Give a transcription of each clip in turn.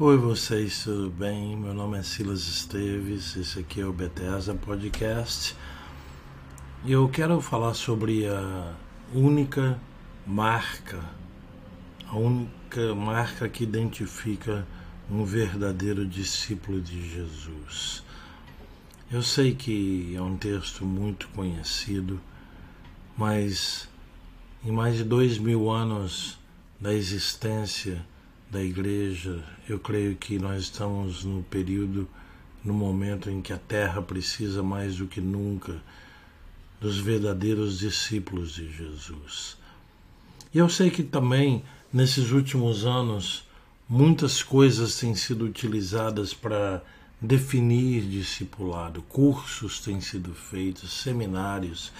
Oi vocês, tudo bem? Meu nome é Silas Esteves, esse aqui é o Bethesda Podcast e eu quero falar sobre a única marca, a única marca que identifica um verdadeiro discípulo de Jesus. Eu sei que é um texto muito conhecido, mas em mais de dois mil anos da existência da igreja, eu creio que nós estamos no período, no momento em que a terra precisa mais do que nunca dos verdadeiros discípulos de Jesus. E eu sei que também, nesses últimos anos, muitas coisas têm sido utilizadas para definir discipulado, cursos têm sido feitos, seminários,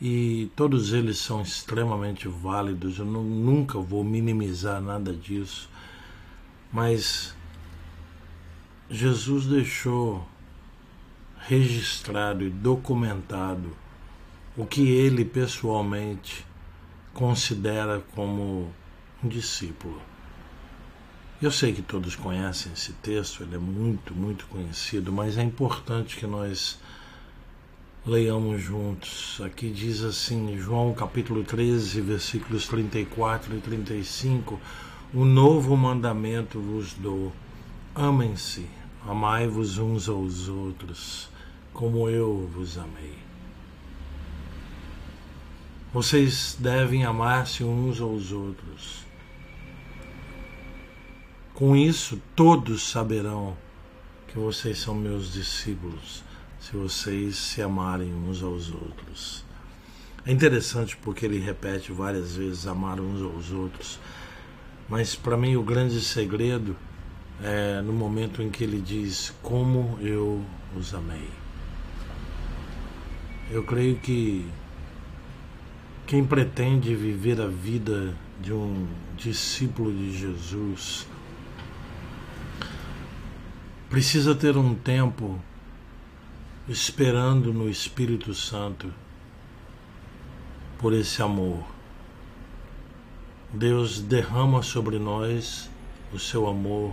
e todos eles são extremamente válidos. Eu não, nunca vou minimizar nada disso. Mas Jesus deixou registrado e documentado o que ele pessoalmente considera como um discípulo. Eu sei que todos conhecem esse texto, ele é muito, muito conhecido, mas é importante que nós leiamos juntos. Aqui diz assim, João capítulo 13, versículos 34 e 35 um novo mandamento vos dou: amem-se, amai-vos uns aos outros, como eu vos amei. Vocês devem amar-se uns aos outros. Com isso, todos saberão que vocês são meus discípulos, se vocês se amarem uns aos outros. É interessante porque ele repete várias vezes amar uns aos outros. Mas para mim o grande segredo é no momento em que ele diz como eu os amei. Eu creio que quem pretende viver a vida de um discípulo de Jesus precisa ter um tempo esperando no Espírito Santo por esse amor Deus derrama sobre nós o seu amor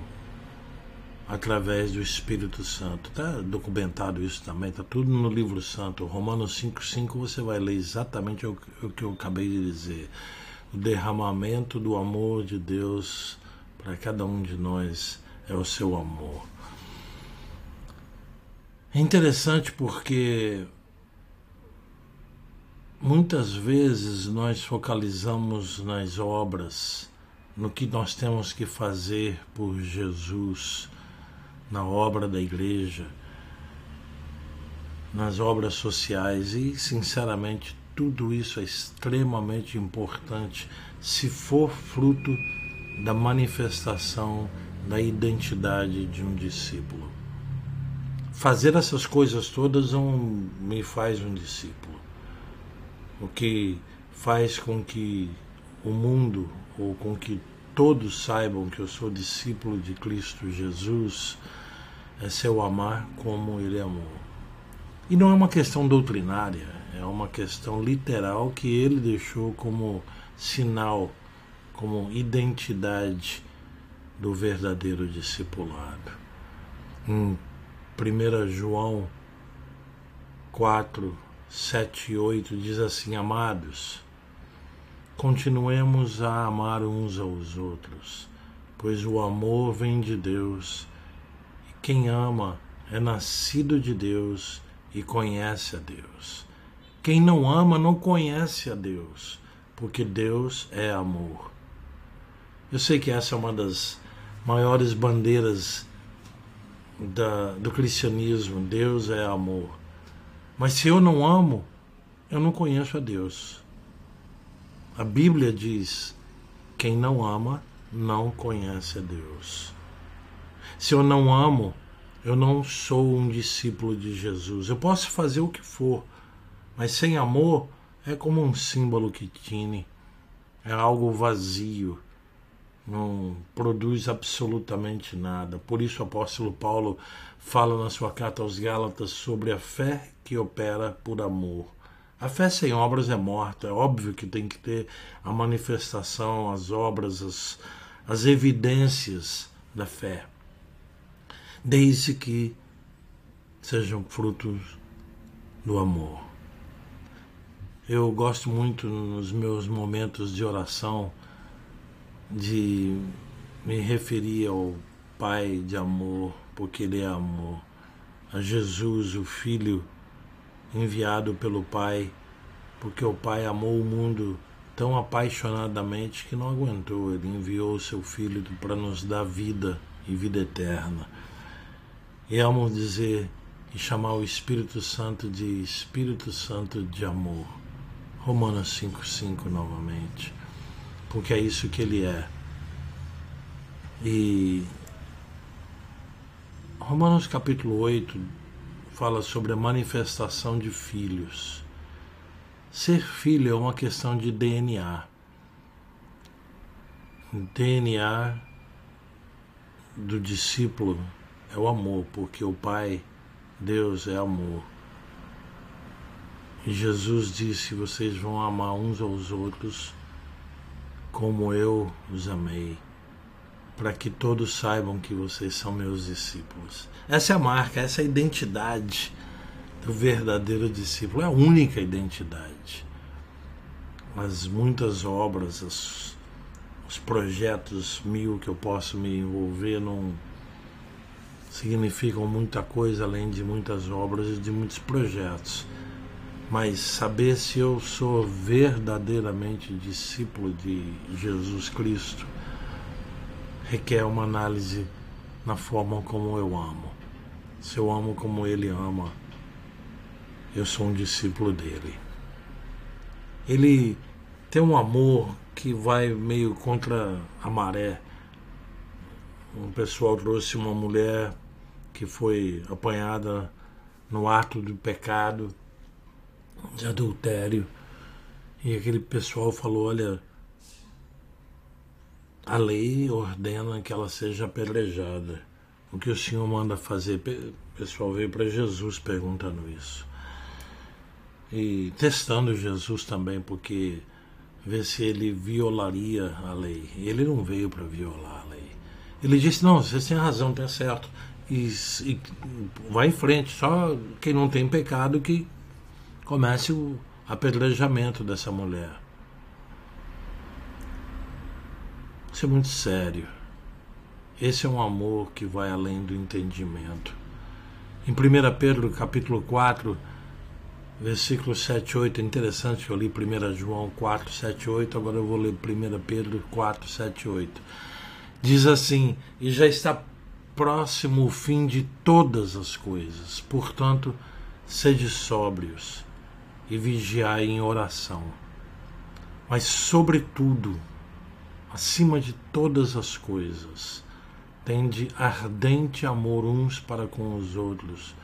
através do Espírito Santo. Está documentado isso também, está tudo no livro santo. Romanos 5,5 você vai ler exatamente o, o que eu acabei de dizer. O derramamento do amor de Deus para cada um de nós é o seu amor. É interessante porque Muitas vezes nós focalizamos nas obras, no que nós temos que fazer por Jesus, na obra da igreja, nas obras sociais e, sinceramente, tudo isso é extremamente importante se for fruto da manifestação da identidade de um discípulo. Fazer essas coisas todas não me faz um discípulo o que faz com que o mundo, ou com que todos saibam que eu sou discípulo de Cristo Jesus, é se eu amar como Ele amou. E não é uma questão doutrinária, é uma questão literal que Ele deixou como sinal, como identidade do verdadeiro discipulado. Em 1 João 4, 7 e 8 diz assim: Amados, continuemos a amar uns aos outros, pois o amor vem de Deus, e quem ama é nascido de Deus e conhece a Deus. Quem não ama não conhece a Deus, porque Deus é amor. Eu sei que essa é uma das maiores bandeiras da, do cristianismo: Deus é amor. Mas se eu não amo, eu não conheço a Deus. A Bíblia diz: quem não ama não conhece a Deus. Se eu não amo, eu não sou um discípulo de Jesus. Eu posso fazer o que for, mas sem amor é como um símbolo que tine, é algo vazio, não produz absolutamente nada. Por isso o apóstolo Paulo fala na sua carta aos Gálatas sobre a fé que opera por amor. A fé sem obras é morta. É óbvio que tem que ter a manifestação, as obras, as, as evidências da fé. desde que sejam frutos do amor. Eu gosto muito nos meus momentos de oração de me referir ao Pai de amor, porque Ele é amor, a Jesus, o Filho enviado pelo Pai, porque o Pai amou o mundo tão apaixonadamente que não aguentou, Ele enviou o seu Filho para nos dar vida e vida eterna. E amo dizer e chamar o Espírito Santo de Espírito Santo de amor. Romanos 5,5 novamente. Porque é isso que ele é. E Romanos capítulo 8 fala sobre a manifestação de filhos. Ser filho é uma questão de DNA. DNA do discípulo é o amor, porque o Pai, Deus, é amor. E Jesus disse: Vocês vão amar uns aos outros como eu os amei, para que todos saibam que vocês são meus discípulos. Essa é a marca, essa é a identidade do verdadeiro discípulo, é a única identidade. As muitas obras, as, os projetos mil que eu posso me envolver não significam muita coisa além de muitas obras e de muitos projetos. Mas saber se eu sou verdadeiramente discípulo de Jesus Cristo requer uma análise na forma como eu amo. Se eu amo como Ele ama, eu sou um discípulo dele. Ele tem um amor que vai meio contra a maré. Um pessoal trouxe uma mulher que foi apanhada no ato do pecado de adultério. E aquele pessoal falou: olha, a lei ordena que ela seja apedrejada. O que o Senhor manda fazer? O pessoal veio para Jesus perguntando isso. E testando Jesus também, porque ver se ele violaria a lei. Ele não veio para violar a lei. Ele disse: Não, vocês têm razão, está certo e, e vai em frente. Só quem não tem pecado que comece o apedrejamento dessa mulher. Isso é muito sério. Esse é um amor que vai além do entendimento. Em 1 Pedro capítulo 4, versículo 7 8, é interessante eu li 1 João 4, 7 8, agora eu vou ler 1 Pedro 4, 7 8. Diz assim, e já está próximo o fim de todas as coisas. Portanto, sede sóbrios e vigiai em oração. Mas, sobretudo, acima de todas as coisas, tende ardente amor uns para com os outros,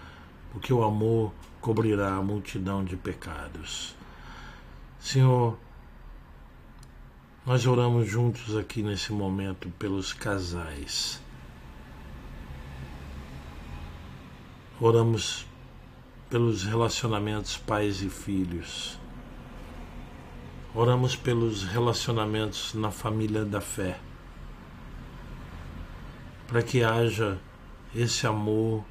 porque o amor cobrirá a multidão de pecados. Senhor, nós oramos juntos aqui nesse momento pelos casais Oramos pelos relacionamentos pais e filhos. Oramos pelos relacionamentos na família da fé. Para que haja esse amor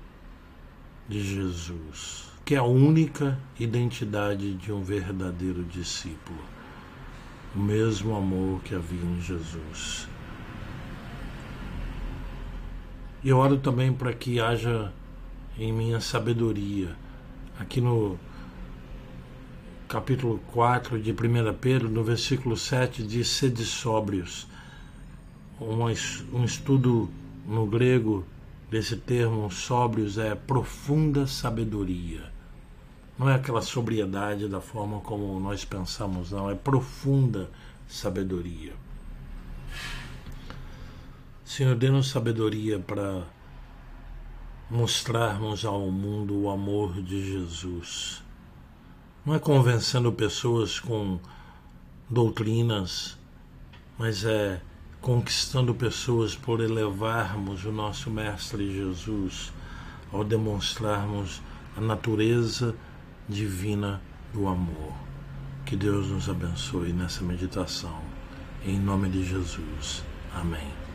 de Jesus, que é a única identidade de um verdadeiro discípulo. O mesmo amor que havia em Jesus. E oro também para que haja em minha sabedoria. Aqui no capítulo 4 de 1 Pedro, no versículo 7, diz: Sede sóbrios. Um, estudo no grego desse termo sóbrios é profunda sabedoria. Não é aquela sobriedade da forma como nós pensamos, não, é profunda sabedoria. Senhor, dê-nos sabedoria para mostrarmos ao mundo o amor de Jesus. Não é convencendo pessoas com doutrinas, mas é conquistando pessoas por elevarmos o nosso Mestre Jesus ao demonstrarmos a natureza divina do amor. Que Deus nos abençoe nessa meditação. Em nome de Jesus. Amém.